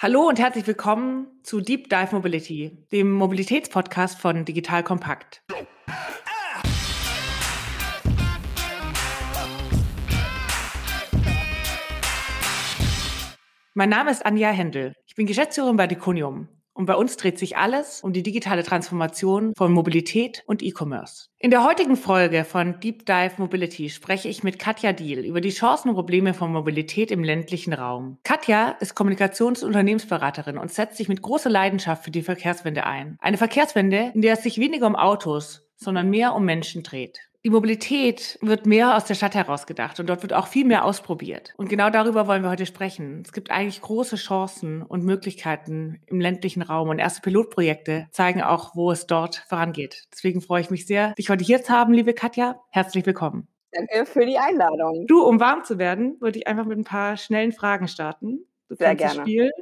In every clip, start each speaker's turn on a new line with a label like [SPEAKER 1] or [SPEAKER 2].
[SPEAKER 1] Hallo und herzlich willkommen zu Deep Dive Mobility, dem Mobilitätspodcast von Digital Kompakt. Mein Name ist Anja Händel. Ich bin Geschäftsführerin bei Deconium. Und bei uns dreht sich alles um die digitale Transformation von Mobilität und E-Commerce. In der heutigen Folge von Deep Dive Mobility spreche ich mit Katja Diel über die Chancen und Probleme von Mobilität im ländlichen Raum. Katja ist Kommunikations- und Unternehmensberaterin und setzt sich mit großer Leidenschaft für die Verkehrswende ein. Eine Verkehrswende, in der es sich weniger um Autos, sondern mehr um Menschen dreht. Die Mobilität wird mehr aus der Stadt heraus gedacht und dort wird auch viel mehr ausprobiert. Und genau darüber wollen wir heute sprechen. Es gibt eigentlich große Chancen und Möglichkeiten im ländlichen Raum und erste Pilotprojekte zeigen auch, wo es dort vorangeht. Deswegen freue ich mich sehr, dich heute hier zu haben, liebe Katja. Herzlich willkommen.
[SPEAKER 2] Danke für die Einladung.
[SPEAKER 1] Du, um warm zu werden, würde ich einfach mit ein paar schnellen Fragen starten.
[SPEAKER 2] Du sehr gerne. Das Spiel.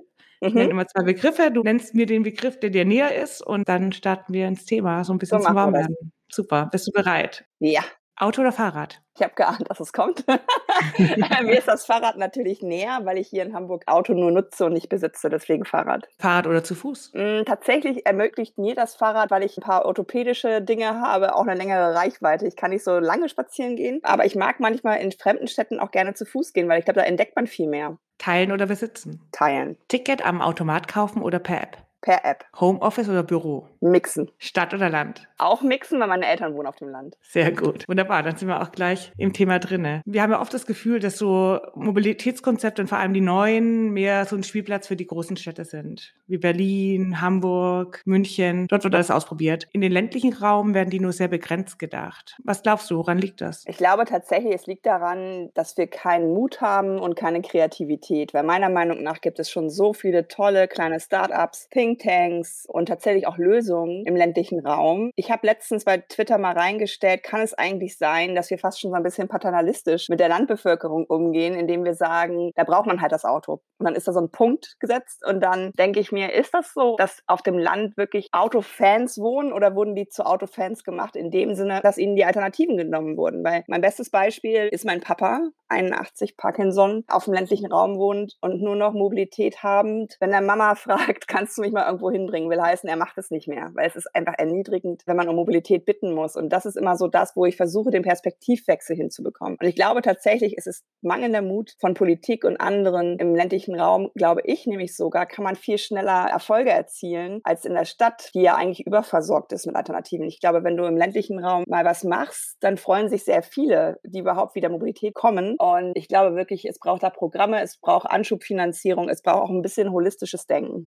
[SPEAKER 1] Ich mhm. nenne immer zwei Begriffe. Du nennst mir den Begriff, der dir näher ist und dann starten wir ins Thema, so ein bisschen so zum Warmwerden. Super. Bist du bereit?
[SPEAKER 2] Ja.
[SPEAKER 1] Auto oder Fahrrad?
[SPEAKER 2] Ich habe geahnt, dass es kommt. Mir ist das Fahrrad natürlich näher, weil ich hier in Hamburg Auto nur nutze und nicht besitze, deswegen Fahrrad.
[SPEAKER 1] Fahrrad oder zu Fuß?
[SPEAKER 2] Mm, tatsächlich ermöglicht mir das Fahrrad, weil ich ein paar orthopädische Dinge habe, auch eine längere Reichweite. Ich kann nicht so lange spazieren gehen, aber ich mag manchmal in fremden Städten auch gerne zu Fuß gehen, weil ich glaube, da entdeckt man viel mehr.
[SPEAKER 1] Teilen oder besitzen?
[SPEAKER 2] Teilen.
[SPEAKER 1] Ticket am Automat kaufen oder per App?
[SPEAKER 2] Per App.
[SPEAKER 1] Homeoffice oder Büro?
[SPEAKER 2] Mixen.
[SPEAKER 1] Stadt oder Land?
[SPEAKER 2] Auch mixen, weil meine Eltern wohnen auf dem Land.
[SPEAKER 1] Sehr gut. Wunderbar, dann sind wir auch gleich im Thema drinne. Wir haben ja oft das Gefühl, dass so Mobilitätskonzepte und vor allem die neuen mehr so ein Spielplatz für die großen Städte sind. Wie Berlin, Hamburg, München. Dort wird alles ausprobiert. In den ländlichen Raum werden die nur sehr begrenzt gedacht. Was glaubst du, woran liegt das?
[SPEAKER 2] Ich glaube tatsächlich, es liegt daran, dass wir keinen Mut haben und keine Kreativität. Weil meiner Meinung nach gibt es schon so viele tolle kleine Startups, Think Thinktanks und tatsächlich auch Lösungen im ländlichen Raum. Ich habe letztens bei Twitter mal reingestellt, kann es eigentlich sein, dass wir fast schon so ein bisschen paternalistisch mit der Landbevölkerung umgehen, indem wir sagen, da braucht man halt das Auto. Und dann ist da so ein Punkt gesetzt und dann denke ich mir, ist das so, dass auf dem Land wirklich Autofans wohnen oder wurden die zu Autofans gemacht in dem Sinne, dass ihnen die Alternativen genommen wurden? Weil mein bestes Beispiel ist mein Papa, 81 Parkinson, auf dem ländlichen Raum wohnt und nur noch Mobilität habend. Wenn der Mama fragt, kannst du mich mal irgendwo hinbringen, will heißen, er macht es nicht mehr, weil es ist einfach erniedrigend, wenn man um Mobilität bitten muss. Und das ist immer so das, wo ich versuche, den Perspektivwechsel hinzubekommen. Und ich glaube tatsächlich, es ist mangelnder Mut von Politik und anderen im ländlichen Raum, glaube ich nämlich sogar, kann man viel schneller Erfolge erzielen als in der Stadt, die ja eigentlich überversorgt ist mit Alternativen. Ich glaube, wenn du im ländlichen Raum mal was machst, dann freuen sich sehr viele, die überhaupt wieder Mobilität kommen. Und ich glaube wirklich, es braucht da Programme, es braucht Anschubfinanzierung, es braucht auch ein bisschen holistisches Denken.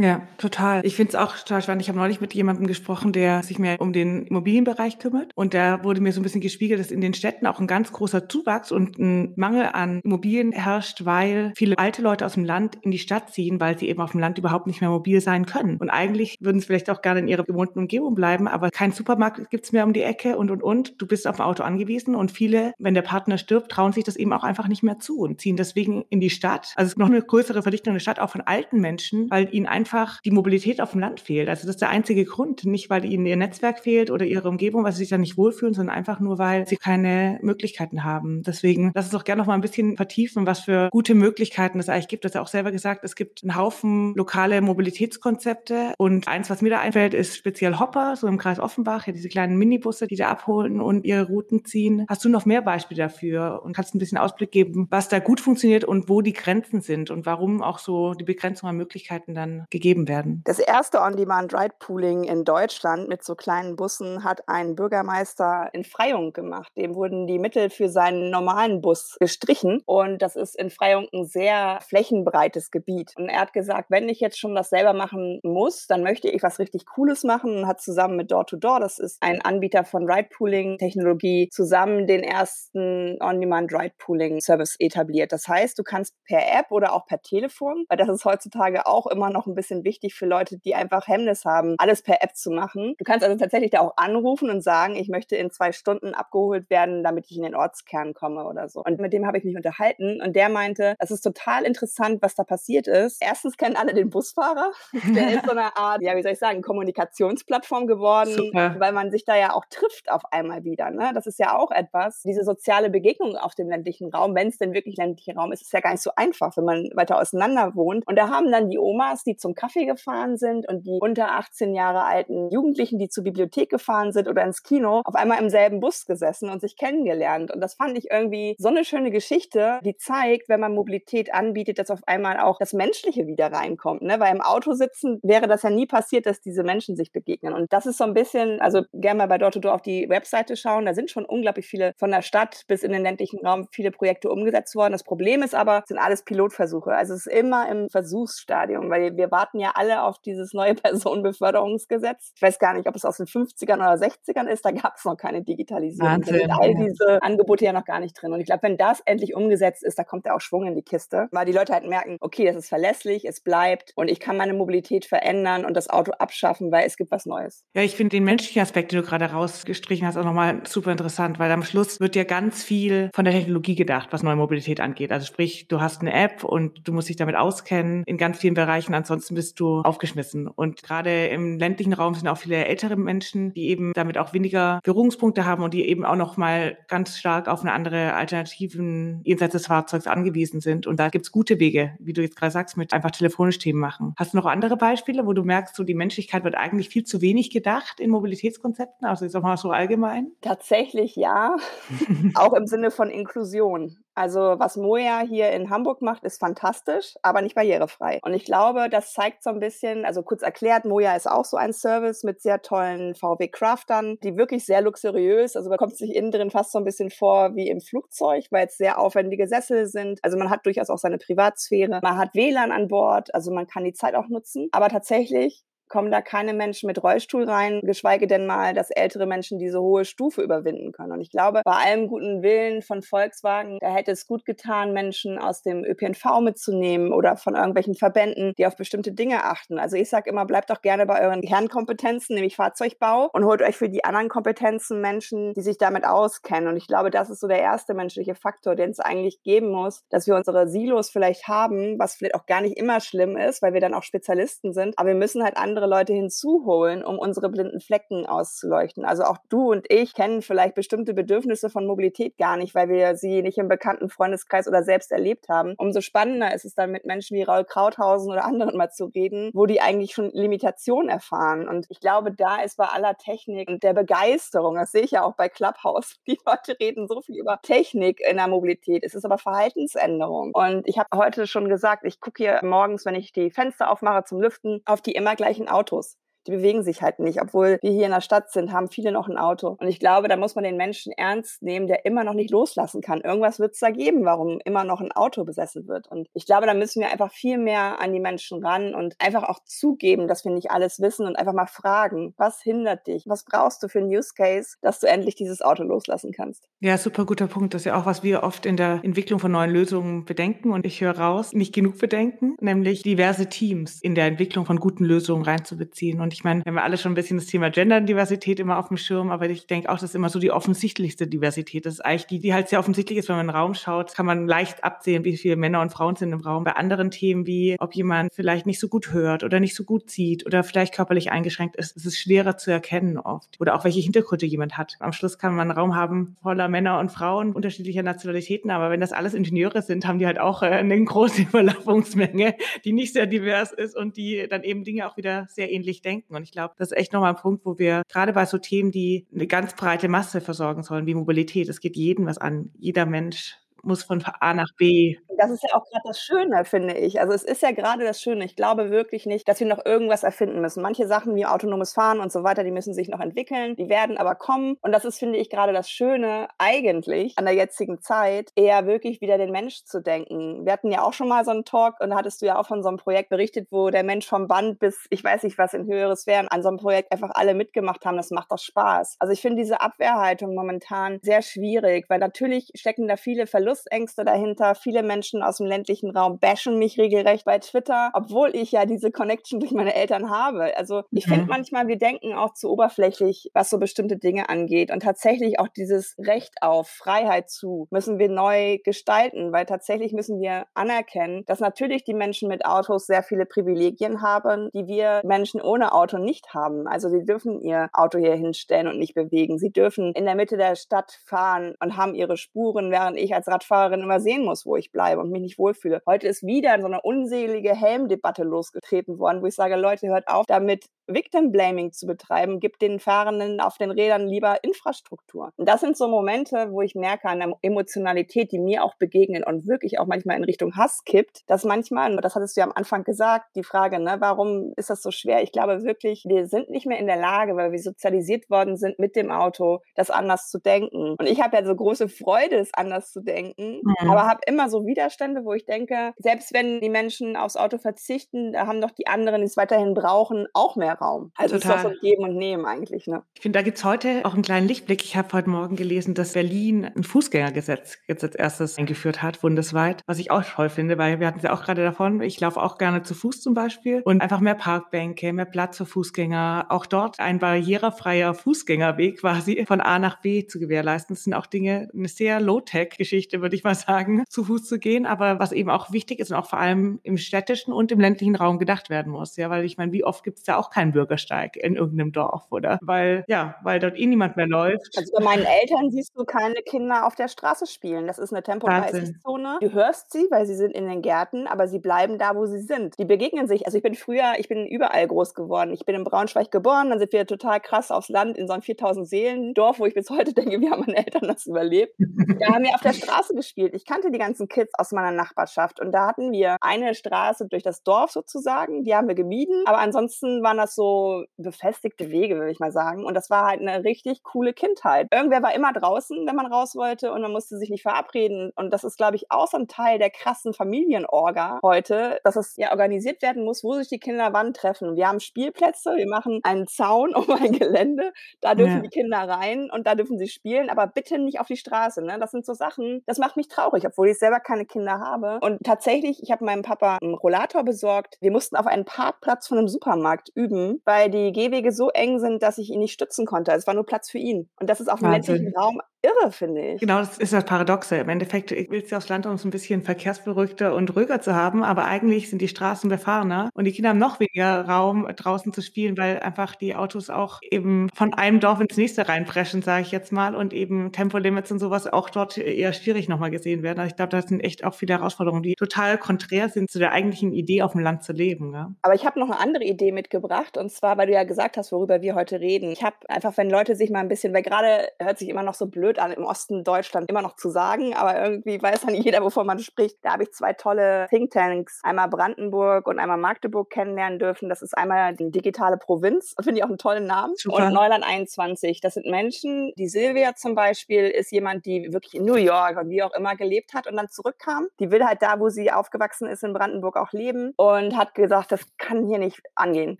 [SPEAKER 1] Ja, total. Ich finde es auch total spannend. Ich habe neulich mit jemandem gesprochen, der sich mehr um den Immobilienbereich kümmert. Und da wurde mir so ein bisschen gespiegelt, dass in den Städten auch ein ganz großer Zuwachs und ein Mangel an Immobilien herrscht, weil viele alte Leute aus dem Land in die Stadt ziehen, weil sie eben auf dem Land überhaupt nicht mehr mobil sein können. Und eigentlich würden sie vielleicht auch gerne in ihrer gewohnten Umgebung bleiben, aber kein Supermarkt gibt's mehr um die Ecke und, und, und. Du bist auf ein Auto angewiesen und viele, wenn der Partner stirbt, trauen sich das eben auch einfach nicht mehr zu und ziehen deswegen in die Stadt. Also es ist noch eine größere Verdichtung der Stadt, auch von alten Menschen, weil ihnen einfach einfach die Mobilität auf dem Land fehlt. Also das ist der einzige Grund. Nicht, weil ihnen ihr Netzwerk fehlt oder ihre Umgebung, weil sie sich da nicht wohlfühlen, sondern einfach nur, weil sie keine Möglichkeiten haben. Deswegen lass uns doch gerne noch mal ein bisschen vertiefen, was für gute Möglichkeiten es eigentlich gibt. Du hast ja auch selber gesagt, es gibt einen Haufen lokale Mobilitätskonzepte. Und eins, was mir da einfällt, ist speziell Hopper, so im Kreis Offenbach, ja, diese kleinen Minibusse, die da abholen und ihre Routen ziehen. Hast du noch mehr Beispiele dafür und kannst ein bisschen Ausblick geben, was da gut funktioniert und wo die Grenzen sind und warum auch so die Begrenzung an Möglichkeiten dann gegeben werden?
[SPEAKER 2] Das erste On-Demand-Ride-Pooling in Deutschland mit so kleinen Bussen hat ein Bürgermeister in Freyung gemacht. Dem wurden die Mittel für seinen normalen Bus gestrichen und das ist in Freyung ein sehr flächenbreites Gebiet. Und er hat gesagt, wenn ich jetzt schon das selber machen muss, dann möchte ich was richtig Cooles machen und hat zusammen mit Door-to-Door, -Door, das ist ein Anbieter von Ride-Pooling-Technologie, zusammen den ersten On-Demand-Ride-Pooling-Service etabliert. Das heißt, du kannst per App oder auch per Telefon, weil das ist heutzutage auch immer noch ein bisschen wichtig für Leute, die einfach Hemmnis haben, alles per App zu machen. Du kannst also tatsächlich da auch anrufen und sagen, ich möchte in zwei Stunden abgeholt werden, damit ich in den Ortskern komme oder so. Und mit dem habe ich mich unterhalten und der meinte, es ist total interessant, was da passiert ist. Erstens kennen alle den Busfahrer. Der ist so eine Art, ja, wie soll ich sagen, Kommunikationsplattform geworden, Super. weil man sich da ja auch trifft auf einmal wieder. Ne? Das ist ja auch etwas, diese soziale Begegnung auf dem ländlichen Raum, wenn es denn wirklich ländlicher Raum ist, ist ja gar nicht so einfach, wenn man weiter auseinander wohnt. Und da haben dann die Omas, die zum Kaffee gefahren sind und die unter 18 Jahre alten Jugendlichen, die zur Bibliothek gefahren sind oder ins Kino, auf einmal im selben Bus gesessen und sich kennengelernt. Und das fand ich irgendwie so eine schöne Geschichte, die zeigt, wenn man Mobilität anbietet, dass auf einmal auch das Menschliche wieder reinkommt. Ne? Weil im Auto sitzen wäre das ja nie passiert, dass diese Menschen sich begegnen. Und das ist so ein bisschen, also gerne mal bei Door to Door auf die Webseite schauen. Da sind schon unglaublich viele von der Stadt bis in den ländlichen Raum viele Projekte umgesetzt worden. Das Problem ist aber, sind alles Pilotversuche. Also es ist immer im Versuchsstadium, weil wir warten ja alle auf dieses neue Personenbeförderungsgesetz. Ich weiß gar nicht, ob es aus den 50ern oder 60ern ist. Da gab es noch keine Digitalisierung. Wahnsinn. Da sind all diese Angebote ja noch gar nicht drin. Und ich glaube, wenn das endlich umgesetzt ist, da kommt ja auch Schwung in die Kiste, weil die Leute halt merken, okay, das ist verlässlich, es bleibt und ich kann meine Mobilität verändern und das Auto abschaffen, weil es gibt was Neues.
[SPEAKER 1] Ja, ich finde den menschlichen Aspekt, den du gerade rausgestrichen hast, auch nochmal super interessant, weil am Schluss wird ja ganz viel von der Technologie gedacht, was neue Mobilität angeht. Also sprich, du hast eine App und du musst dich damit auskennen in ganz vielen Bereichen, ansonsten bist du aufgeschmissen. Und gerade im ländlichen Raum sind auch viele ältere Menschen, die eben damit auch weniger Berührungspunkte haben und die eben auch nochmal ganz stark auf eine andere Alternativen jenseits des Fahrzeugs angewiesen sind. Und da gibt's gute Wege, wie du jetzt gerade sagst, mit einfach telefonisch Themen machen. Hast du noch andere Beispiele, wo du merkst, so die Menschlichkeit wird eigentlich viel zu wenig gedacht in Mobilitätskonzepten? Also jetzt auch mal so allgemein?
[SPEAKER 2] Tatsächlich ja. auch im Sinne von Inklusion. Also was Moja hier in Hamburg macht, ist fantastisch, aber nicht barrierefrei. Und ich glaube, das zeigt so ein bisschen, also kurz erklärt, Moja ist auch so ein Service mit sehr tollen VW Craftern, die wirklich sehr luxuriös, also man kommt sich innen drin fast so ein bisschen vor wie im Flugzeug, weil es sehr aufwendige Sessel sind. Also man hat durchaus auch seine Privatsphäre. Man hat WLAN an Bord, also man kann die Zeit auch nutzen. Aber tatsächlich kommen da keine Menschen mit Rollstuhl rein, geschweige denn mal, dass ältere Menschen diese hohe Stufe überwinden können. Und ich glaube, bei allem guten Willen von Volkswagen, da hätte es gut getan, Menschen aus dem ÖPNV mitzunehmen oder von irgendwelchen Verbänden, die auf bestimmte Dinge achten. Also ich sage immer, bleibt doch gerne bei euren Kernkompetenzen, nämlich Fahrzeugbau, und holt euch für die anderen Kompetenzen Menschen, die sich damit auskennen. Und ich glaube, das ist so der erste menschliche Faktor, den es eigentlich geben muss, dass wir unsere Silos vielleicht haben, was vielleicht auch gar nicht immer schlimm ist, weil wir dann auch Spezialisten sind. Aber wir müssen halt andere andere Leute hinzuholen, um unsere blinden Flecken auszuleuchten. Also auch du und ich kennen vielleicht bestimmte Bedürfnisse von Mobilität gar nicht, weil wir sie nicht im bekannten Freundeskreis oder selbst erlebt haben. Umso spannender ist es dann mit Menschen wie Raul Krauthausen oder anderen mal zu reden, wo die eigentlich schon Limitationen erfahren. Und ich glaube, da ist bei aller Technik und der Begeisterung, das sehe ich ja auch bei Clubhouse, die Leute reden so viel über Technik in der Mobilität. Es ist aber Verhaltensänderung. Und ich habe heute schon gesagt, ich gucke hier morgens, wenn ich die Fenster aufmache zum Lüften, auf die immer gleichen Autos die bewegen sich halt nicht. Obwohl wir hier in der Stadt sind, haben viele noch ein Auto. Und ich glaube, da muss man den Menschen ernst nehmen, der immer noch nicht loslassen kann. Irgendwas wird es da geben, warum immer noch ein Auto besessen wird. Und ich glaube, da müssen wir einfach viel mehr an die Menschen ran und einfach auch zugeben, dass wir nicht alles wissen und einfach mal fragen, was hindert dich? Was brauchst du für einen Use Case, dass du endlich dieses Auto loslassen kannst?
[SPEAKER 1] Ja, super guter Punkt. Das ist ja auch, was wir oft in der Entwicklung von neuen Lösungen bedenken. Und ich höre raus, nicht genug bedenken, nämlich diverse Teams in der Entwicklung von guten Lösungen reinzubeziehen. Und Ich meine, wir haben alle schon ein bisschen das Thema Genderdiversität immer auf dem Schirm, aber ich denke auch, das ist immer so die offensichtlichste Diversität. Das ist eigentlich die, die halt sehr offensichtlich ist, wenn man in den Raum schaut, kann man leicht absehen, wie viele Männer und Frauen sind im Raum. Bei anderen Themen wie, ob jemand vielleicht nicht so gut hört oder nicht so gut sieht oder vielleicht körperlich eingeschränkt ist, ist es schwerer zu erkennen oft. Oder auch welche Hintergründe jemand hat. Am Schluss kann man einen Raum haben voller Männer und Frauen unterschiedlicher Nationalitäten, aber wenn das alles Ingenieure sind, haben die halt auch äh, eine große Überlappungsmenge, die nicht sehr divers ist und die dann eben Dinge auch wieder sehr ähnlich denken. Und ich glaube, das ist echt nochmal ein Punkt, wo wir gerade bei so Themen, die eine ganz breite Masse versorgen sollen, wie Mobilität, es geht jeden was an. Jeder Mensch muss von A nach B.
[SPEAKER 2] Das ist ja auch gerade das Schöne, finde ich. Also es ist ja gerade das Schöne. Ich glaube wirklich nicht, dass wir noch irgendwas erfinden müssen. Manche Sachen wie autonomes Fahren und so weiter, die müssen sich noch entwickeln, die werden aber kommen. Und das ist, finde ich, gerade das Schöne eigentlich an der jetzigen Zeit, eher wirklich wieder den Mensch zu denken. Wir hatten ja auch schon mal so einen Talk und da hattest du ja auch von so einem Projekt berichtet, wo der Mensch vom Band bis, ich weiß nicht was in höheres Sphären, an so einem Projekt einfach alle mitgemacht haben. Das macht doch Spaß. Also ich finde diese Abwehrhaltung momentan sehr schwierig, weil natürlich stecken da viele Verlustängste dahinter. Viele Menschen aus dem ländlichen Raum bashen mich regelrecht bei Twitter, obwohl ich ja diese Connection durch meine Eltern habe. Also ich mhm. finde manchmal, wir denken auch zu oberflächlich, was so bestimmte Dinge angeht. Und tatsächlich auch dieses Recht auf Freiheit zu müssen wir neu gestalten, weil tatsächlich müssen wir anerkennen, dass natürlich die Menschen mit Autos sehr viele Privilegien haben, die wir Menschen ohne Auto nicht haben. Also sie dürfen ihr Auto hier hinstellen und nicht bewegen. Sie dürfen in der Mitte der Stadt fahren und haben ihre Spuren, während ich als Radfahrer Radfahrerin immer sehen muss, wo ich bleibe und mich nicht wohlfühle. Heute ist wieder so eine unselige Helmdebatte losgetreten worden, wo ich sage, Leute, hört auf damit, Victim Blaming zu betreiben, gibt den Fahrenden auf den Rädern lieber Infrastruktur. Und das sind so Momente, wo ich merke an der Emotionalität, die mir auch begegnen und wirklich auch manchmal in Richtung Hass kippt, dass manchmal, das hattest du ja am Anfang gesagt, die Frage, ne, warum ist das so schwer? Ich glaube wirklich, wir sind nicht mehr in der Lage, weil wir sozialisiert worden sind mit dem Auto, das anders zu denken. Und ich habe ja so große Freude, es anders zu denken, mhm. aber habe immer so Widerstände, wo ich denke, selbst wenn die Menschen aufs Auto verzichten, da haben doch die anderen, die es weiterhin brauchen, auch mehr Raum. Also Total. es ist doch so Geben und Nehmen eigentlich. Ne?
[SPEAKER 1] Ich finde, da gibt es heute auch einen kleinen Lichtblick. Ich habe heute Morgen gelesen, dass Berlin ein Fußgängergesetz jetzt als erstes eingeführt hat, bundesweit, was ich auch toll finde, weil wir hatten es ja auch gerade davon, ich laufe auch gerne zu Fuß zum Beispiel und einfach mehr Parkbänke, mehr Platz für Fußgänger, auch dort ein barrierefreier Fußgängerweg quasi von A nach B zu gewährleisten. Das sind auch Dinge, eine sehr Low-Tech-Geschichte, würde ich mal sagen, zu Fuß zu gehen, aber was eben auch wichtig ist und auch vor allem im städtischen und im ländlichen Raum gedacht werden muss. Ja, weil ich meine, wie oft gibt es da auch keinen Bürgersteig in irgendeinem Dorf, oder? Weil, ja, weil dort eh niemand mehr läuft.
[SPEAKER 2] Also bei meinen Eltern siehst du keine Kinder auf der Straße spielen. Das ist eine Tempo-30-Zone. Du hörst sie, weil sie sind in den Gärten, aber sie bleiben da, wo sie sind. Die begegnen sich. Also ich bin früher, ich bin überall groß geworden. Ich bin in Braunschweig geboren, dann sind wir total krass aufs Land in so einem 4000 Seelen Dorf, wo ich bis heute denke, wie haben meine Eltern das überlebt? da haben wir auf der Straße gespielt. Ich kannte die ganzen Kids aus meiner Nachbarschaft und da hatten wir eine Straße durch das Dorf sozusagen, die haben wir gemieden, aber ansonsten waren das so befestigte Wege, würde ich mal sagen. Und das war halt eine richtig coole Kindheit. Irgendwer war immer draußen, wenn man raus wollte und man musste sich nicht verabreden. Und das ist, glaube ich, auch so ein Teil der krassen Familienorga heute, dass es ja organisiert werden muss, wo sich die Kinder wann treffen. Wir haben Spielplätze, wir machen einen Zaun um ein Gelände, da dürfen ja. die Kinder rein und da dürfen sie spielen, aber bitte nicht auf die Straße. Ne? Das sind so Sachen, das macht mich traurig, obwohl ich selber keine Kinder habe. Und tatsächlich, ich habe meinem Papa einen Rollator besorgt. Wir mussten auf einen Parkplatz von einem Supermarkt üben weil die Gehwege so eng sind, dass ich ihn nicht stützen konnte. Es war nur Platz für ihn. Und das ist auf dem ländlichen Raum irre, finde ich.
[SPEAKER 1] Genau, das ist das Paradoxe. Im Endeffekt willst du aufs Land, um es ein bisschen verkehrsberuhigter und ruhiger zu haben, aber eigentlich sind die Straßen befahrener und die Kinder haben noch weniger Raum, draußen zu spielen, weil einfach die Autos auch eben von einem Dorf ins nächste reinpreschen, sage ich jetzt mal, und eben Tempolimits und sowas auch dort eher schwierig nochmal gesehen werden. Also ich glaube, das sind echt auch viele Herausforderungen, die total konträr sind zu der eigentlichen Idee, auf dem Land zu leben. Ja?
[SPEAKER 2] Aber ich habe noch eine andere Idee mitgebracht und zwar, weil du ja gesagt hast, worüber wir heute reden. Ich habe einfach, wenn Leute sich mal ein bisschen, weil gerade hört sich immer noch so blöd blöd an, im Osten Deutschland immer noch zu sagen, aber irgendwie weiß dann jeder, wovon man spricht. Da habe ich zwei tolle Thinktanks, einmal Brandenburg und einmal Magdeburg kennenlernen dürfen. Das ist einmal die digitale Provinz, finde ich auch einen tollen Namen. Super. Und Neuland 21. Das sind Menschen, die Silvia zum Beispiel ist jemand, die wirklich in New York und wie auch immer gelebt hat und dann zurückkam. Die will halt da, wo sie aufgewachsen ist, in Brandenburg auch leben und hat gesagt, das kann hier nicht angehen.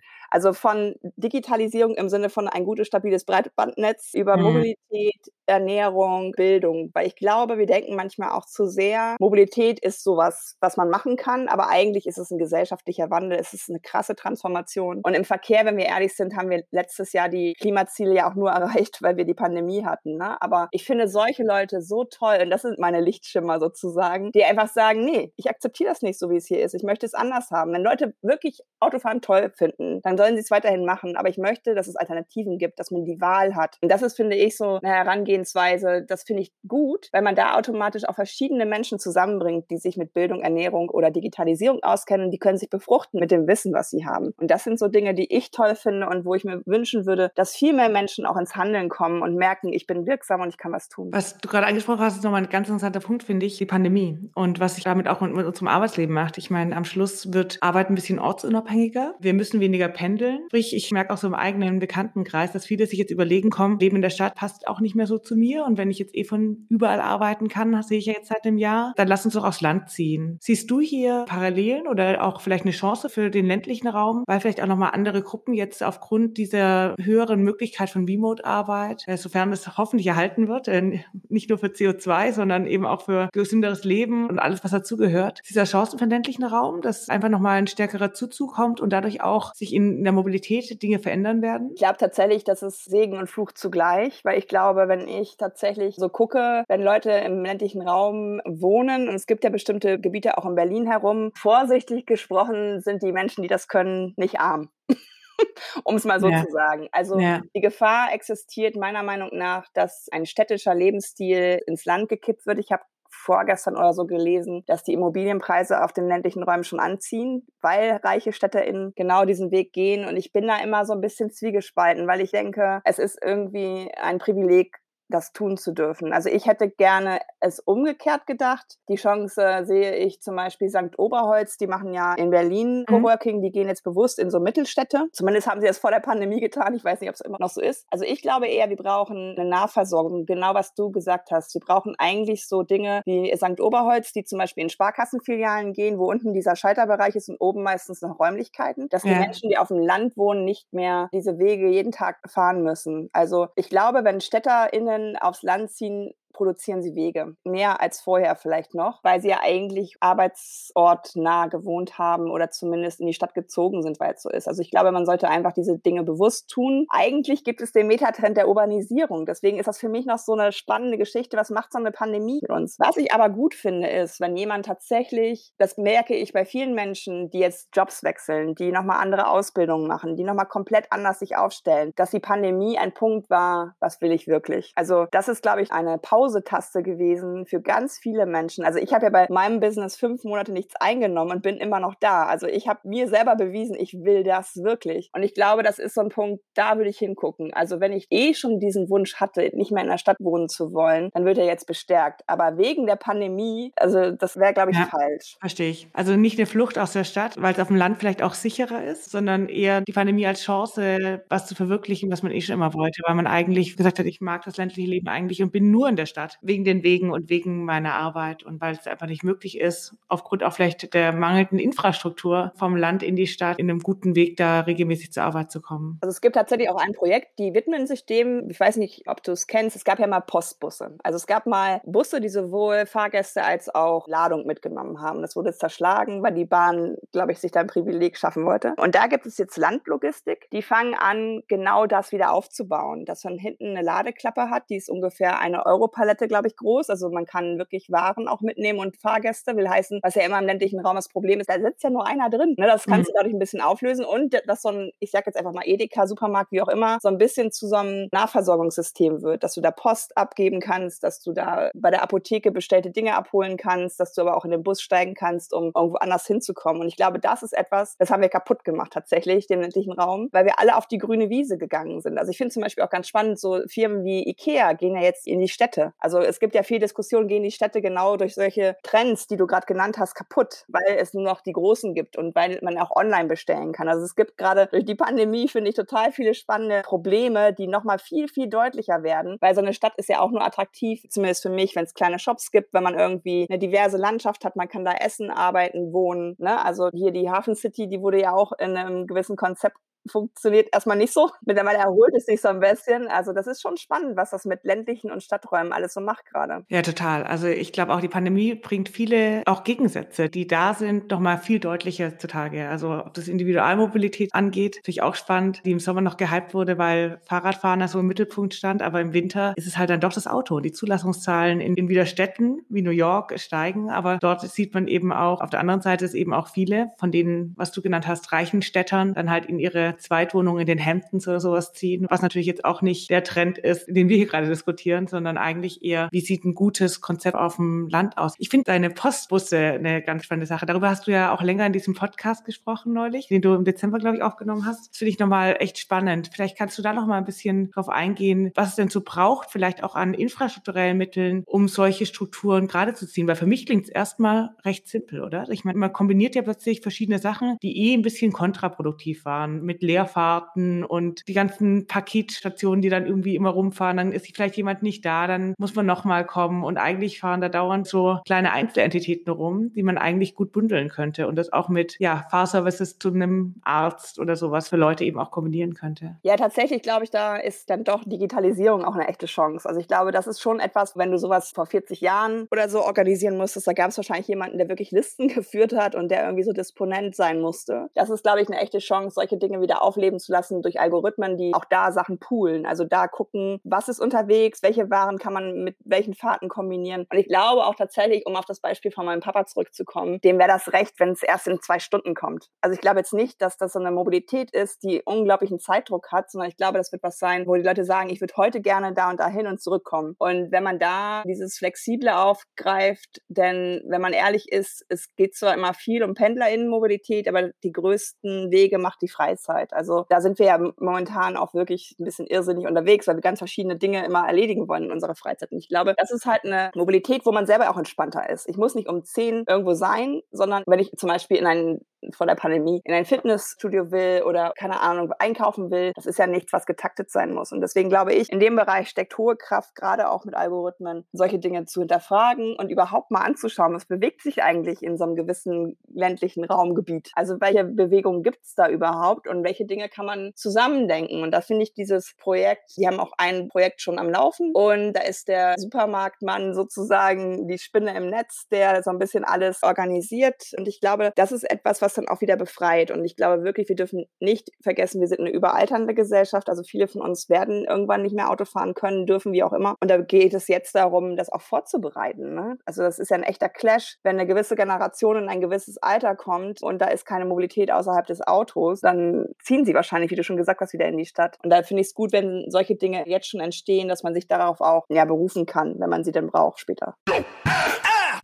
[SPEAKER 2] Also von Digitalisierung im Sinne von ein gutes, stabiles Breitbandnetz über mhm. Mobilität, Ernährung, Bildung, weil ich glaube, wir denken manchmal auch zu sehr, Mobilität ist sowas, was man machen kann, aber eigentlich ist es ein gesellschaftlicher Wandel, es ist eine krasse Transformation. Und im Verkehr, wenn wir ehrlich sind, haben wir letztes Jahr die Klimaziele ja auch nur erreicht, weil wir die Pandemie hatten. Ne? Aber ich finde solche Leute so toll, und das sind meine Lichtschimmer sozusagen, die einfach sagen, nee, ich akzeptiere das nicht so, wie es hier ist. Ich möchte es anders haben. Wenn Leute wirklich Autofahren toll finden, dann sollen sie es weiterhin machen. Aber ich möchte, dass es Alternativen gibt, dass man die Wahl hat. Und das ist, finde ich, so eine Herangehensweise, das finde ich gut, weil man da automatisch auch verschiedene Menschen zusammenbringt, die sich mit Bildung, Ernährung oder Digitalisierung auskennen. Die können sich befruchten mit dem Wissen, was sie haben. Und das sind so Dinge, die ich toll finde und wo ich mir wünschen würde, dass viel mehr Menschen auch ins Handeln kommen und merken, ich bin wirksam und ich kann was tun.
[SPEAKER 1] Was du gerade angesprochen hast, ist nochmal ein ganz interessanter Punkt, finde ich, die Pandemie und was sich damit auch mit unserem Arbeitsleben macht. Ich meine, am Schluss wird Arbeit ein bisschen ortsunabhängiger. Wir müssen weniger pendeln. Sprich, ich merke auch so im eigenen Bekanntenkreis, dass viele sich jetzt überlegen kommen, Leben in der Stadt passt auch nicht mehr so zu mir. Und wenn ich jetzt eh von überall arbeiten kann, sehe ich ja jetzt seit einem Jahr, dann lass uns doch aufs Land ziehen. Siehst du hier Parallelen oder auch vielleicht eine Chance für den ländlichen Raum, weil vielleicht auch nochmal andere Gruppen jetzt aufgrund dieser höheren Möglichkeit von Remote-Arbeit, äh, sofern es hoffentlich erhalten wird, äh, nicht nur für CO2, sondern eben auch für gesünderes Leben und alles, was dazugehört, dieser Chancen für den ländlichen Raum, dass einfach nochmal ein stärkerer Zuzug kommt und dadurch auch sich in der Mobilität Dinge verändern werden?
[SPEAKER 2] Ich glaube tatsächlich, das ist Segen und Fluch zugleich, weil ich glaube, wenn ich tatsächlich so gucke, wenn Leute im ländlichen Raum wohnen, und es gibt ja bestimmte Gebiete auch in Berlin herum, vorsichtig gesprochen sind die Menschen, die das können, nicht arm. um es mal so ja. zu sagen. Also ja. die Gefahr existiert meiner Meinung nach, dass ein städtischer Lebensstil ins Land gekippt wird. Ich habe vorgestern oder so gelesen, dass die Immobilienpreise auf den ländlichen Räumen schon anziehen, weil reiche StädterInnen genau diesen Weg gehen. Und ich bin da immer so ein bisschen zwiegespalten, weil ich denke, es ist irgendwie ein Privileg, das tun zu dürfen. Also ich hätte gerne es umgekehrt gedacht. Die Chance sehe ich zum Beispiel St. Oberholz, die machen ja in Berlin mhm. Coworking, die gehen jetzt bewusst in so Mittelstädte. Zumindest haben sie das vor der Pandemie getan. Ich weiß nicht, ob es immer noch so ist. Also ich glaube eher, wir brauchen eine Nahversorgung, genau was du gesagt hast. Wir brauchen eigentlich so Dinge wie St. Oberholz, die zum Beispiel in Sparkassenfilialen gehen, wo unten dieser Schalterbereich ist und oben meistens noch Räumlichkeiten, dass ja. die Menschen, die auf dem Land wohnen, nicht mehr diese Wege jeden Tag fahren müssen. Also ich glaube, wenn StädterInnen Familien aufs Land ziehen, produzieren sie Wege. Mehr als vorher vielleicht noch, weil sie ja eigentlich arbeitsortnah gewohnt haben oder zumindest in die Stadt gezogen sind, weil es so ist. Also ich glaube, man sollte einfach diese Dinge bewusst tun. Eigentlich gibt es den Metatrend der Urbanisierung. Deswegen ist das für mich noch so eine spannende Geschichte. Was macht so eine Pandemie mit uns? Was ich aber gut finde, ist, wenn jemand tatsächlich, das merke ich bei vielen Menschen, die jetzt Jobs wechseln, die nochmal andere Ausbildungen machen, die nochmal komplett anders sich aufstellen, dass die Pandemie ein Punkt war, was will ich wirklich? Also das ist, glaube ich, eine Pause Pause-Taste gewesen für ganz viele Menschen. Also ich habe ja bei meinem Business fünf Monate nichts eingenommen und bin immer noch da. Also ich habe mir selber bewiesen, ich will das wirklich. Und ich glaube, das ist so ein Punkt, da würde ich hingucken. Also wenn ich eh schon diesen Wunsch hatte, nicht mehr in der Stadt wohnen zu wollen, dann wird er jetzt bestärkt. Aber wegen der Pandemie, also das wäre, glaube ich, ja, falsch.
[SPEAKER 1] Verstehe ich. Also nicht eine Flucht aus der Stadt, weil es auf dem Land vielleicht auch sicherer ist, sondern eher die Pandemie als Chance, was zu verwirklichen, was man eh schon immer wollte, weil man eigentlich gesagt hat, ich mag das ländliche Leben eigentlich und bin nur in der Stadt. Stadt, wegen den Wegen und wegen meiner Arbeit und weil es einfach nicht möglich ist, aufgrund auch vielleicht der mangelnden Infrastruktur vom Land in die Stadt in einem guten Weg da regelmäßig zur Arbeit zu kommen.
[SPEAKER 2] Also es gibt tatsächlich auch ein Projekt, die widmen sich dem, ich weiß nicht, ob du es kennst, es gab ja mal Postbusse. Also es gab mal Busse, die sowohl Fahrgäste als auch Ladung mitgenommen haben. Das wurde zerschlagen, weil die Bahn, glaube ich, sich da ein Privileg schaffen wollte. Und da gibt es jetzt Landlogistik, die fangen an, genau das wieder aufzubauen, dass man hinten eine Ladeklappe hat, die ist ungefähr eine Europalette Palette, glaube ich, groß. Also man kann wirklich Waren auch mitnehmen und Fahrgäste, will heißen, was ja immer im ländlichen Raum das Problem ist, da sitzt ja nur einer drin. Ne? Das kannst mhm. du dadurch ein bisschen auflösen und dass so ein, ich sage jetzt einfach mal Edeka, Supermarkt, wie auch immer, so ein bisschen zu so einem Nahversorgungssystem wird, dass du da Post abgeben kannst, dass du da bei der Apotheke bestellte Dinge abholen kannst, dass du aber auch in den Bus steigen kannst, um irgendwo anders hinzukommen. Und ich glaube, das ist etwas, das haben wir kaputt gemacht tatsächlich, den ländlichen Raum, weil wir alle auf die grüne Wiese gegangen sind. Also ich finde zum Beispiel auch ganz spannend, so Firmen wie Ikea gehen ja jetzt in die Städte. Also es gibt ja viel Diskussion, gehen die Städte genau durch solche Trends, die du gerade genannt hast, kaputt, weil es nur noch die großen gibt und weil man auch online bestellen kann. Also es gibt gerade durch die Pandemie, finde ich, total viele spannende Probleme, die nochmal viel, viel deutlicher werden, weil so eine Stadt ist ja auch nur attraktiv, zumindest für mich, wenn es kleine Shops gibt, wenn man irgendwie eine diverse Landschaft hat, man kann da essen, arbeiten, wohnen. Ne? Also hier die Hafen City, die wurde ja auch in einem gewissen Konzept funktioniert erstmal nicht so. Mittlerweile erholt es sich so ein bisschen. Also das ist schon spannend, was das mit ländlichen und Stadträumen alles so macht gerade.
[SPEAKER 1] Ja, total. Also ich glaube auch die Pandemie bringt viele auch Gegensätze, die da sind, noch mal viel deutlicher zutage. Also ob das Individualmobilität angeht, natürlich auch spannend, die im Sommer noch gehypt wurde, weil Fahrradfahren da so im Mittelpunkt stand. Aber im Winter ist es halt dann doch das Auto. Die Zulassungszahlen in, in wieder Städten wie New York steigen, aber dort sieht man eben auch, auf der anderen Seite ist eben auch viele von denen, was du genannt hast, reichen Städtern, dann halt in ihre Zweitwohnung in den Hamptons oder sowas ziehen, was natürlich jetzt auch nicht der Trend ist, den wir hier gerade diskutieren, sondern eigentlich eher, wie sieht ein gutes Konzept auf dem Land aus. Ich finde deine Postbusse eine ganz spannende Sache. Darüber hast du ja auch länger in diesem Podcast gesprochen neulich, den du im Dezember, glaube ich, aufgenommen hast. Das finde ich nochmal echt spannend. Vielleicht kannst du da noch mal ein bisschen drauf eingehen, was es denn so braucht, vielleicht auch an infrastrukturellen Mitteln, um solche Strukturen gerade zu ziehen. Weil für mich klingt es erstmal recht simpel, oder? Ich meine, man kombiniert ja plötzlich verschiedene Sachen, die eh ein bisschen kontraproduktiv waren, mit Leerfahrten und die ganzen Paketstationen, die dann irgendwie immer rumfahren. Dann ist vielleicht jemand nicht da, dann muss man nochmal kommen. Und eigentlich fahren da dauernd so kleine Einzelentitäten rum, die man eigentlich gut bundeln könnte und das auch mit ja, Fahrservices zu einem Arzt oder sowas für Leute eben auch kombinieren könnte.
[SPEAKER 2] Ja, tatsächlich glaube ich, da ist dann doch Digitalisierung auch eine echte Chance. Also ich glaube, das ist schon etwas, wenn du sowas vor 40 Jahren oder so organisieren musstest, da gab es wahrscheinlich jemanden, der wirklich Listen geführt hat und der irgendwie so Disponent sein musste. Das ist, glaube ich, eine echte Chance, solche Dinge wieder aufleben zu lassen durch Algorithmen, die auch da Sachen poolen. Also da gucken, was ist unterwegs, welche Waren kann man mit welchen Fahrten kombinieren. Und ich glaube auch tatsächlich, um auf das Beispiel von meinem Papa zurückzukommen, dem wäre das recht, wenn es erst in zwei Stunden kommt. Also ich glaube jetzt nicht, dass das so eine Mobilität ist, die unglaublichen Zeitdruck hat, sondern ich glaube, das wird was sein, wo die Leute sagen, ich würde heute gerne da und dahin und zurückkommen. Und wenn man da dieses Flexible aufgreift, denn wenn man ehrlich ist, es geht zwar immer viel um PendlerInnenmobilität, aber die größten Wege macht die Freizeit. Also da sind wir ja momentan auch wirklich ein bisschen irrsinnig unterwegs, weil wir ganz verschiedene Dinge immer erledigen wollen in unserer Freizeit. Und ich glaube, das ist halt eine Mobilität, wo man selber auch entspannter ist. Ich muss nicht um zehn irgendwo sein, sondern wenn ich zum Beispiel in einen vor der Pandemie in ein Fitnessstudio will oder keine Ahnung einkaufen will, das ist ja nichts, was getaktet sein muss. Und deswegen glaube ich, in dem Bereich steckt hohe Kraft, gerade auch mit Algorithmen, solche Dinge zu hinterfragen und überhaupt mal anzuschauen, was bewegt sich eigentlich in so einem gewissen ländlichen Raumgebiet. Also welche Bewegungen gibt es da überhaupt und welche Dinge kann man zusammendenken? Und da finde ich dieses Projekt, die haben auch ein Projekt schon am Laufen und da ist der Supermarktmann sozusagen die Spinne im Netz, der so ein bisschen alles organisiert. Und ich glaube, das ist etwas, was das dann auch wieder befreit. Und ich glaube wirklich, wir dürfen nicht vergessen, wir sind eine überalternde Gesellschaft. Also viele von uns werden irgendwann nicht mehr Auto fahren können, dürfen, wie auch immer. Und da geht es jetzt darum, das auch vorzubereiten. Ne? Also das ist ja ein echter Clash. Wenn eine gewisse Generation in ein gewisses Alter kommt und da ist keine Mobilität außerhalb des Autos, dann ziehen sie wahrscheinlich, wie du schon gesagt hast, wieder in die Stadt. Und da finde ich es gut, wenn solche Dinge jetzt schon entstehen, dass man sich darauf auch ja, berufen kann, wenn man sie denn braucht später.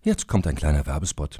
[SPEAKER 3] Jetzt kommt ein kleiner Werbespot.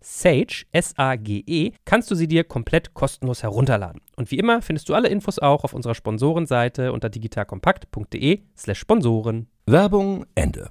[SPEAKER 4] Sage, S-A-G-E, kannst du sie dir komplett kostenlos herunterladen. Und wie immer findest du alle Infos auch auf unserer Sponsorenseite unter digitalkompakt.de slash Sponsoren.
[SPEAKER 3] Werbung Ende.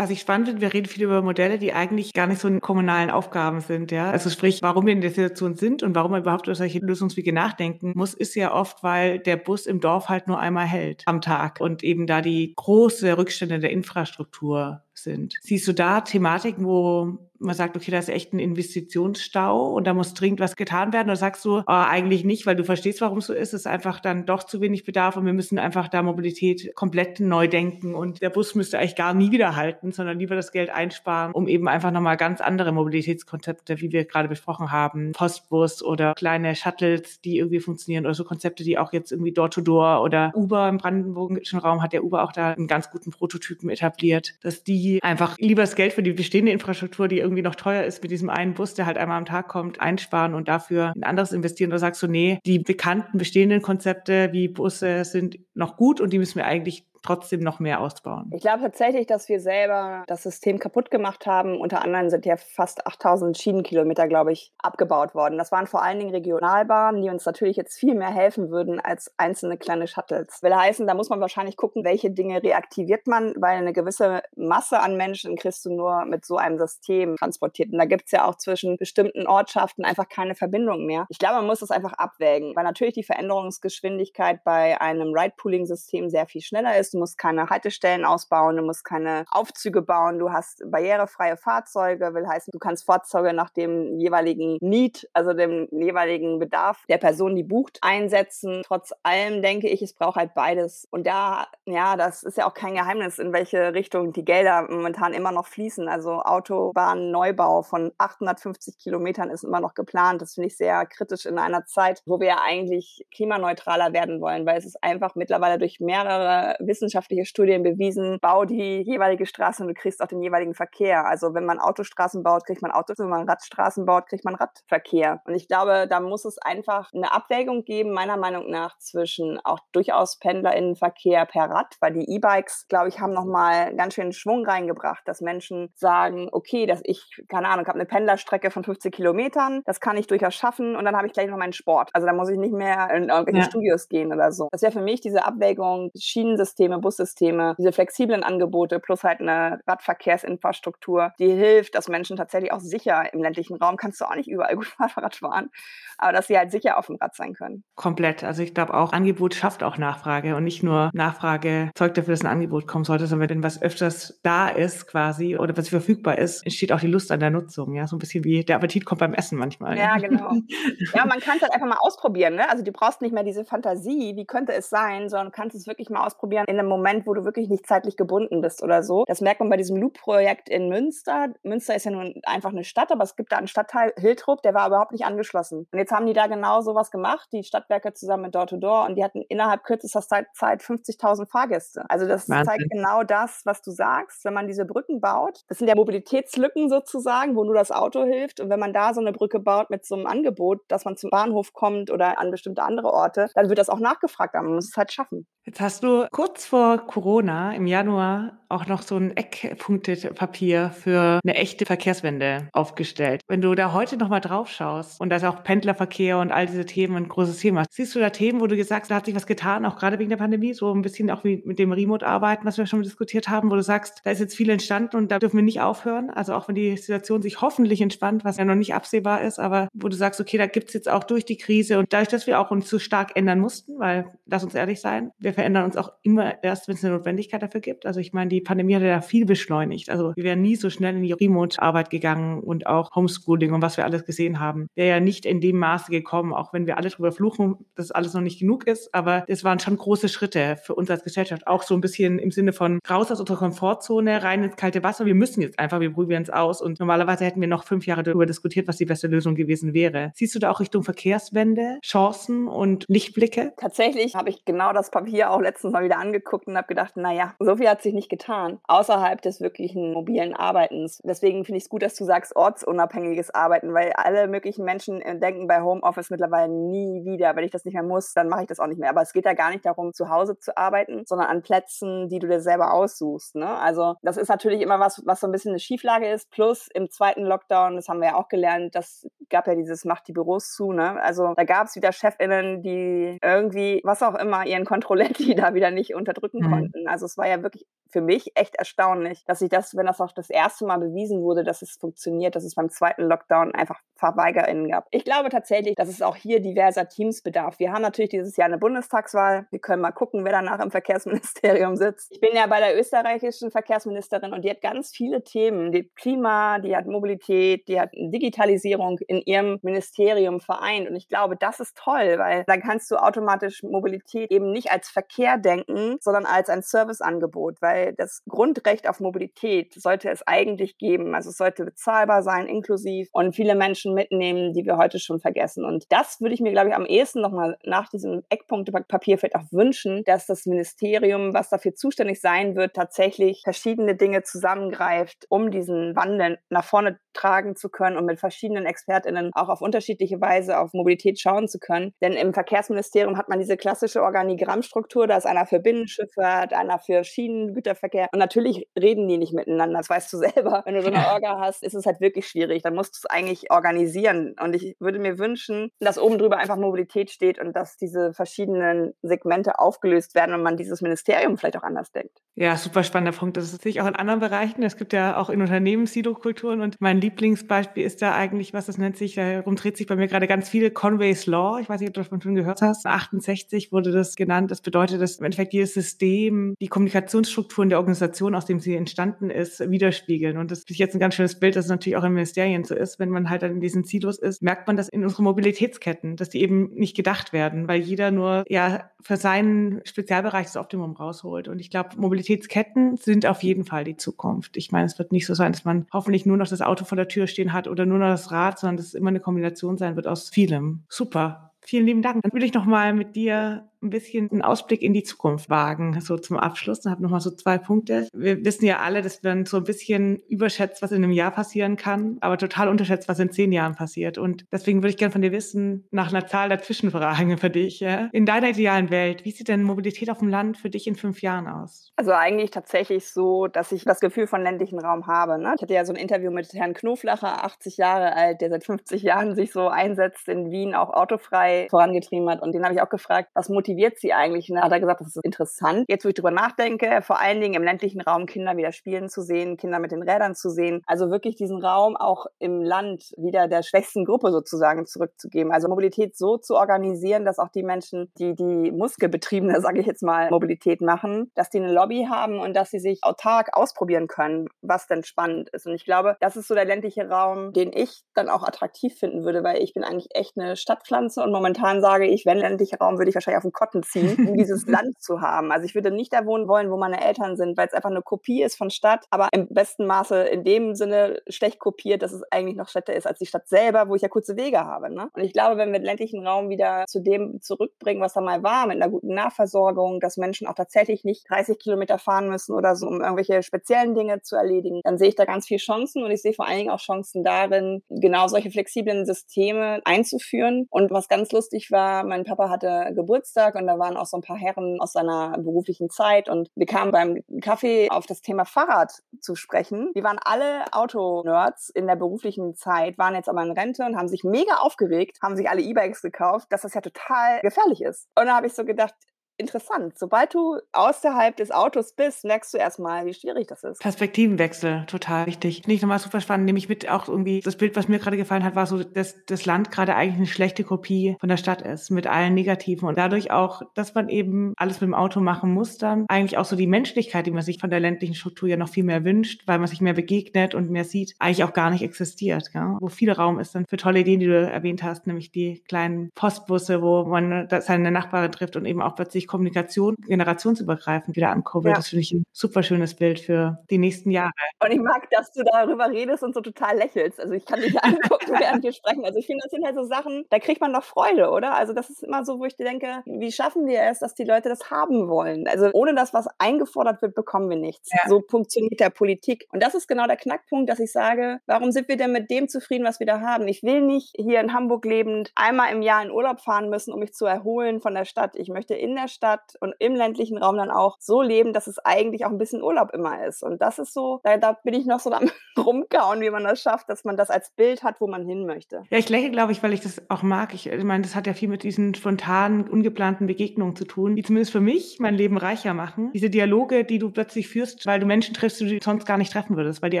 [SPEAKER 1] Was ich spannend finde, wir reden viel über Modelle, die eigentlich gar nicht so in kommunalen Aufgaben sind, ja. Also sprich, warum wir in der Situation sind und warum man überhaupt über solche Lösungswege nachdenken muss, ist ja oft, weil der Bus im Dorf halt nur einmal hält am Tag und eben da die große Rückstände der Infrastruktur sind. Siehst du da Thematiken, wo man sagt, okay, da ist echt ein Investitionsstau und da muss dringend was getan werden? Oder sagst du, oh, eigentlich nicht, weil du verstehst, warum es so ist, es ist einfach dann doch zu wenig Bedarf und wir müssen einfach da Mobilität komplett neu denken und der Bus müsste eigentlich gar nie wieder halten, sondern lieber das Geld einsparen, um eben einfach nochmal ganz andere Mobilitätskonzepte, wie wir gerade besprochen haben, Postbus oder kleine Shuttles, die irgendwie funktionieren oder so Konzepte, die auch jetzt irgendwie Door-to-Door -Door oder Uber im brandenburgischen Raum hat der Uber auch da einen ganz guten Prototypen etabliert, dass die einfach lieber das Geld für die bestehende Infrastruktur, die irgendwie noch teuer ist, mit diesem einen Bus, der halt einmal am Tag kommt, einsparen und dafür ein anderes investieren? Oder sagst du, nee, die bekannten bestehenden Konzepte wie Busse sind noch gut und die müssen wir eigentlich trotzdem noch mehr ausbauen?
[SPEAKER 2] Ich glaube tatsächlich, dass wir selber das System kaputt gemacht haben. Unter anderem sind ja fast 8000 Schienenkilometer, glaube ich, abgebaut worden. Das waren vor allen Dingen Regionalbahnen, die uns natürlich jetzt viel mehr helfen würden als einzelne kleine Shuttles. Will heißen, da muss man wahrscheinlich gucken, welche Dinge reaktiviert man, weil eine gewisse Masse an Menschen kriegst du nur mit so einem System transportiert. Und da gibt es ja auch zwischen bestimmten Ortschaften einfach keine Verbindung mehr. Ich glaube, man muss das einfach abwägen, weil natürlich die Veränderungsgeschwindigkeit bei einem Ride-Pooling-System sehr viel schneller ist du musst keine Haltestellen ausbauen, du musst keine Aufzüge bauen, du hast barrierefreie Fahrzeuge, will heißen, du kannst Fahrzeuge nach dem jeweiligen Need, also dem jeweiligen Bedarf der Person, die bucht, einsetzen. Trotz allem denke ich, es braucht halt beides. Und da, ja, das ist ja auch kein Geheimnis, in welche Richtung die Gelder momentan immer noch fließen. Also Autobahnneubau von 850 Kilometern ist immer noch geplant. Das finde ich sehr kritisch in einer Zeit, wo wir ja eigentlich klimaneutraler werden wollen, weil es ist einfach mittlerweile durch mehrere Wissenschaftler wissenschaftliche Studien bewiesen, bau die jeweilige Straße und du kriegst auch den jeweiligen Verkehr. Also wenn man Autostraßen baut, kriegt man Autos, wenn man Radstraßen baut, kriegt man Radverkehr. Und ich glaube, da muss es einfach eine Abwägung geben, meiner Meinung nach, zwischen auch durchaus PendlerInnenverkehr per Rad, weil die E-Bikes, glaube ich, haben nochmal ganz schön Schwung reingebracht, dass Menschen sagen, okay, dass ich, keine Ahnung, habe eine Pendlerstrecke von 50 Kilometern, das kann ich durchaus schaffen und dann habe ich gleich noch meinen Sport. Also da muss ich nicht mehr in irgendwelche ja. Studios gehen oder so. Das wäre für mich diese Abwägung, Schienensystem Schienensysteme, Bussysteme, diese flexiblen Angebote plus halt eine Radverkehrsinfrastruktur, die hilft, dass Menschen tatsächlich auch sicher im ländlichen Raum, kannst du auch nicht überall gut Fahrrad fahren, aber dass sie halt sicher auf dem Rad sein können.
[SPEAKER 1] Komplett. Also ich glaube auch, Angebot schafft auch Nachfrage und nicht nur Nachfrage zeugt dafür, dass ein Angebot kommen sollte, sondern wenn was öfters da ist quasi oder was verfügbar ist, entsteht auch die Lust an der Nutzung. Ja, so ein bisschen wie der Appetit kommt beim Essen manchmal.
[SPEAKER 2] Ja, genau. ja, man kann es halt einfach mal ausprobieren. Ne? Also du brauchst nicht mehr diese Fantasie, wie könnte es sein, sondern du kannst es wirklich mal ausprobieren in einem Moment, wo du wirklich nicht zeitlich gebunden bist oder so. Das merkt man bei diesem Loop-Projekt in Münster. Münster ist ja nun einfach eine Stadt, aber es gibt da einen Stadtteil Hiltrup, der war überhaupt nicht angeschlossen. Und jetzt haben die da genau sowas gemacht, die Stadtwerke zusammen mit Door-to-Door, -Door, und die hatten innerhalb kürzester Zeit 50.000 Fahrgäste. Also das Wahnsinn. zeigt genau das, was du sagst. Wenn man diese Brücken baut, das sind ja Mobilitätslücken sozusagen, wo nur das Auto hilft. Und wenn man da so eine Brücke baut mit so einem Angebot, dass man zum Bahnhof kommt oder an bestimmte andere Orte, dann wird das auch nachgefragt. Aber man muss es halt schaffen.
[SPEAKER 1] Jetzt hast du kurz vor Corona im Januar auch noch so ein Eckpunktepapier für eine echte Verkehrswende aufgestellt. Wenn du da heute nochmal drauf schaust und da ist auch Pendlerverkehr und all diese Themen ein großes Thema. Siehst du da Themen, wo du gesagt hast, da hat sich was getan, auch gerade wegen der Pandemie, so ein bisschen auch wie mit dem Remote-Arbeiten, was wir schon diskutiert haben, wo du sagst, da ist jetzt viel entstanden und da dürfen wir nicht aufhören. Also auch wenn die Situation sich hoffentlich entspannt, was ja noch nicht absehbar ist, aber wo du sagst, okay, da gibt's jetzt auch durch die Krise und dadurch, dass wir auch uns so stark ändern mussten, weil, lass uns ehrlich sein, wir verändern uns auch immer erst, wenn es eine Notwendigkeit dafür gibt. Also ich meine, die Pandemie hat ja viel beschleunigt. Also wir wären nie so schnell in die Remote-Arbeit gegangen und auch Homeschooling und was wir alles gesehen haben, wäre ja nicht in dem Maße gekommen, auch wenn wir alle drüber fluchen, dass alles noch nicht genug ist. Aber es waren schon große Schritte für uns als Gesellschaft. Auch so ein bisschen im Sinne von raus aus unserer Komfortzone, rein ins kalte Wasser. Wir müssen jetzt einfach, wir probieren es aus. Und normalerweise hätten wir noch fünf Jahre darüber diskutiert, was die beste Lösung gewesen wäre. Siehst du da auch Richtung Verkehrswende Chancen und Lichtblicke?
[SPEAKER 2] Tatsächlich habe ich genau das Papier auch letztens mal wieder angeguckt und habe gedacht, naja, so viel hat sich nicht getan, außerhalb des wirklichen mobilen Arbeitens. Deswegen finde ich es gut, dass du sagst, ortsunabhängiges Arbeiten, weil alle möglichen Menschen äh, denken bei Homeoffice mittlerweile nie wieder, wenn ich das nicht mehr muss, dann mache ich das auch nicht mehr. Aber es geht ja gar nicht darum, zu Hause zu arbeiten, sondern an Plätzen, die du dir selber aussuchst. Ne? Also das ist natürlich immer was, was so ein bisschen eine Schieflage ist. Plus im zweiten Lockdown, das haben wir ja auch gelernt, das gab ja dieses Macht die Büros zu. Ne? Also da gab es wieder ChefInnen, die irgendwie, was auch immer, ihren Kontrolletti da wieder nicht unterdrücken mhm. konnten. Also es war ja wirklich für mich echt erstaunlich, dass ich das, wenn das auch das erste Mal bewiesen wurde, dass es funktioniert, dass es beim zweiten Lockdown einfach VerweigerInnen gab. Ich glaube tatsächlich, dass es auch hier diverser Teams bedarf. Wir haben natürlich dieses Jahr eine Bundestagswahl. Wir können mal gucken, wer danach im Verkehrsministerium sitzt. Ich bin ja bei der österreichischen Verkehrsministerin und die hat ganz viele Themen. Die Klima, die hat Mobilität, die hat Digitalisierung in ihrem Ministerium vereint. Und ich glaube, das ist toll, weil dann kannst du automatisch Mobilität eben nicht als Verkehr denken, sondern als ein Serviceangebot, weil das Grundrecht auf Mobilität sollte es eigentlich geben. Also es sollte bezahlbar sein, inklusiv und viele Menschen mitnehmen, die wir heute schon vergessen. Und das würde ich mir, glaube ich, am ehesten nochmal nach diesem Eckpunktepapier vielleicht auch wünschen, dass das Ministerium, was dafür zuständig sein wird, tatsächlich verschiedene Dinge zusammengreift, um diesen Wandel nach vorne tragen zu können und mit verschiedenen ExpertInnen auch auf unterschiedliche Weise auf Mobilität schauen zu können. Denn im Verkehrsministerium hat man diese klassische Organigrammstruktur, da ist einer für Binnenschifffahrt, einer für Schienengüterverkehr und natürlich reden die nicht miteinander. Das weißt du selber. Wenn du so eine Orga hast, ist es halt wirklich schwierig. Dann musst du es eigentlich organisieren. Und ich würde mir wünschen, dass oben drüber einfach Mobilität steht und dass diese verschiedenen Segmente aufgelöst werden und man dieses Ministerium vielleicht auch anders denkt.
[SPEAKER 1] Ja, super spannender Punkt. Das sehe ich auch in anderen Bereichen. Es gibt ja auch in Unternehmen Silokulturen und mein Lieblingsbeispiel ist da eigentlich, was das nennt sich, darum dreht sich bei mir gerade ganz viel Conway's Law. Ich weiß nicht, ob du davon schon gehört hast. 68 wurde das genannt. Das bedeutet, dass im Endeffekt jedes System die Kommunikationsstrukturen der Organisation, aus dem sie entstanden ist, widerspiegeln. Und das ist jetzt ein ganz schönes Bild, dass es natürlich auch in Ministerien so ist. Wenn man halt dann in diesen Silos ist, merkt man das in unseren Mobilitätsketten, dass die eben nicht gedacht werden, weil jeder nur ja für seinen Spezialbereich das Optimum rausholt. Und ich glaube, Mobilitätsketten sind auf jeden Fall die Zukunft. Ich meine, es wird nicht so sein, dass man hoffentlich nur noch das Auto vor der Tür stehen hat oder nur noch das Rad, sondern dass es immer eine Kombination sein wird aus vielem. Super. Vielen lieben Dank. Dann würde ich noch mal mit dir ein bisschen einen Ausblick in die Zukunft wagen, so zum Abschluss. Ich habe noch mal so zwei Punkte. Wir wissen ja alle, dass man so ein bisschen überschätzt, was in einem Jahr passieren kann, aber total unterschätzt, was in zehn Jahren passiert. Und deswegen würde ich gerne von dir wissen, nach einer Zahl der Zwischenfragen für dich. Ja? In deiner idealen Welt, wie sieht denn Mobilität auf dem Land für dich in fünf Jahren aus?
[SPEAKER 2] Also eigentlich tatsächlich so, dass ich das Gefühl von ländlichen Raum habe. Ne? Ich hatte ja so ein Interview mit Herrn Knoflacher, 80 Jahre alt, der seit 50 Jahren sich so einsetzt, in Wien auch autofrei vorangetrieben hat. Und den habe ich auch gefragt, was motiviert motiviert sie eigentlich? Und hat er gesagt, das ist interessant. Jetzt, wo ich drüber nachdenke, vor allen Dingen im ländlichen Raum Kinder wieder spielen zu sehen, Kinder mit den Rädern zu sehen. Also wirklich diesen Raum auch im Land wieder der schwächsten Gruppe sozusagen zurückzugeben. Also Mobilität so zu organisieren, dass auch die Menschen, die die muskelbetriebene, sage ich jetzt mal, Mobilität machen, dass die eine Lobby haben und dass sie sich autark ausprobieren können, was denn spannend ist. Und ich glaube, das ist so der ländliche Raum, den ich dann auch attraktiv finden würde, weil ich bin eigentlich echt eine Stadtpflanze und momentan sage ich, wenn ländlicher Raum, würde ich wahrscheinlich auf den Kotten ziehen, um dieses Land zu haben. Also ich würde nicht da wohnen wollen, wo meine Eltern sind, weil es einfach eine Kopie ist von Stadt, aber im besten Maße in dem Sinne schlecht kopiert, dass es eigentlich noch schlechter ist als die Stadt selber, wo ich ja kurze Wege habe. Ne? Und ich glaube, wenn wir den ländlichen Raum wieder zu dem zurückbringen, was da mal war, mit einer guten Nahversorgung, dass Menschen auch tatsächlich nicht 30 Kilometer fahren müssen oder so, um irgendwelche speziellen Dinge zu erledigen, dann sehe ich da ganz viel Chancen und ich sehe vor allen Dingen auch Chancen darin, genau solche flexiblen Systeme einzuführen. Und was ganz lustig war, mein Papa hatte Geburtstag und da waren auch so ein paar Herren aus seiner beruflichen Zeit und wir kamen beim Kaffee auf das Thema Fahrrad zu sprechen. Die waren alle Autonerds in der beruflichen Zeit, waren jetzt aber in Rente und haben sich mega aufgeregt, haben sich alle E-Bikes gekauft, dass das ja total gefährlich ist. Und da habe ich so gedacht, interessant. Sobald du außerhalb des Autos bist, merkst du erstmal, wie schwierig das ist.
[SPEAKER 1] Perspektivenwechsel, total wichtig. Nicht nochmal super spannend, nehme ich mit auch irgendwie, das Bild, was mir gerade gefallen hat, war so, dass das Land gerade eigentlich eine schlechte Kopie von der Stadt ist, mit allen Negativen und dadurch auch, dass man eben alles mit dem Auto machen muss, dann eigentlich auch so die Menschlichkeit, die man sich von der ländlichen Struktur ja noch viel mehr wünscht, weil man sich mehr begegnet und mehr sieht, eigentlich auch gar nicht existiert. Gell? Wo viel Raum ist dann für tolle Ideen, die du erwähnt hast, nämlich die kleinen Postbusse, wo man seine Nachbarin trifft und eben auch plötzlich Kommunikation generationsübergreifend wieder ankurbelt. Ja. Das finde ich ein super schönes Bild für die nächsten Jahre.
[SPEAKER 2] Und ich mag, dass du darüber redest und so total lächelst. Also ich kann dich angucken, während wir sprechen. Also ich finde, das sind halt so Sachen, da kriegt man doch Freude, oder? Also das ist immer so, wo ich denke, wie schaffen wir es, dass die Leute das haben wollen? Also ohne das, was eingefordert wird, bekommen wir nichts. Ja. So funktioniert der Politik. Und das ist genau der Knackpunkt, dass ich sage, warum sind wir denn mit dem zufrieden, was wir da haben? Ich will nicht hier in Hamburg lebend einmal im Jahr in Urlaub fahren müssen, um mich zu erholen von der Stadt. Ich möchte in der Stadt Stadt und im ländlichen Raum dann auch so leben, dass es eigentlich auch ein bisschen Urlaub immer ist. Und das ist so, da, da bin ich noch so am rumkauen, wie man das schafft, dass man das als Bild hat, wo man hin möchte.
[SPEAKER 1] Ja, ich lächle, glaube ich, weil ich das auch mag. Ich, ich meine, das hat ja viel mit diesen spontanen, ungeplanten Begegnungen zu tun, die zumindest für mich mein Leben reicher machen. Diese Dialoge, die du plötzlich führst, weil du Menschen triffst, die du sonst gar nicht treffen würdest, weil die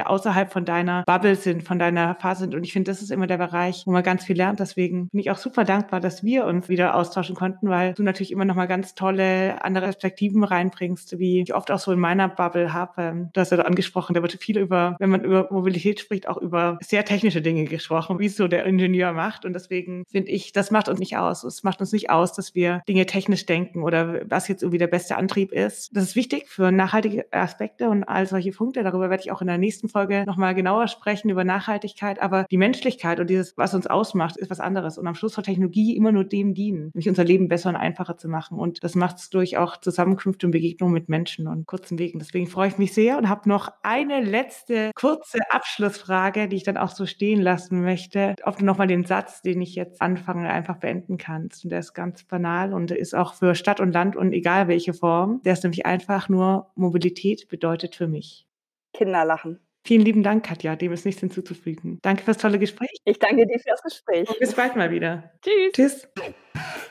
[SPEAKER 1] außerhalb von deiner Bubble sind, von deiner Phase sind. Und ich finde, das ist immer der Bereich, wo man ganz viel lernt. Deswegen bin ich auch super dankbar, dass wir uns wieder austauschen konnten, weil du natürlich immer noch mal ganz tolle andere Perspektiven reinbringst, wie ich oft auch so in meiner Bubble habe. Ähm, du hast ja angesprochen, da wird viel über, wenn man über Mobilität spricht, auch über sehr technische Dinge gesprochen, wie es so der Ingenieur macht. Und deswegen finde ich, das macht uns nicht aus. Es macht uns nicht aus, dass wir Dinge technisch denken oder was jetzt irgendwie der beste Antrieb ist. Das ist wichtig für nachhaltige Aspekte und all solche Punkte. Darüber werde ich auch in der nächsten Folge nochmal genauer sprechen über Nachhaltigkeit. Aber die Menschlichkeit und dieses, was uns ausmacht, ist was anderes. Und am Schluss soll Technologie immer nur dem dienen, nämlich unser Leben besser und einfacher zu machen. Und das macht es durch auch Zusammenkünfte und Begegnungen mit Menschen und kurzen Wegen. Deswegen freue ich mich sehr und habe noch eine letzte kurze Abschlussfrage, die ich dann auch so stehen lassen möchte. Ob du nochmal den Satz, den ich jetzt anfange, einfach beenden kannst. Und der ist ganz banal und ist auch für Stadt und Land und egal welche Form. Der ist nämlich einfach nur Mobilität bedeutet für mich.
[SPEAKER 2] Kinder lachen.
[SPEAKER 1] Vielen lieben Dank, Katja. Dem ist nichts hinzuzufügen. Danke fürs tolle Gespräch.
[SPEAKER 2] Ich danke dir für das Gespräch.
[SPEAKER 1] Und bis bald mal wieder.
[SPEAKER 2] Tschüss.
[SPEAKER 1] Tschüss.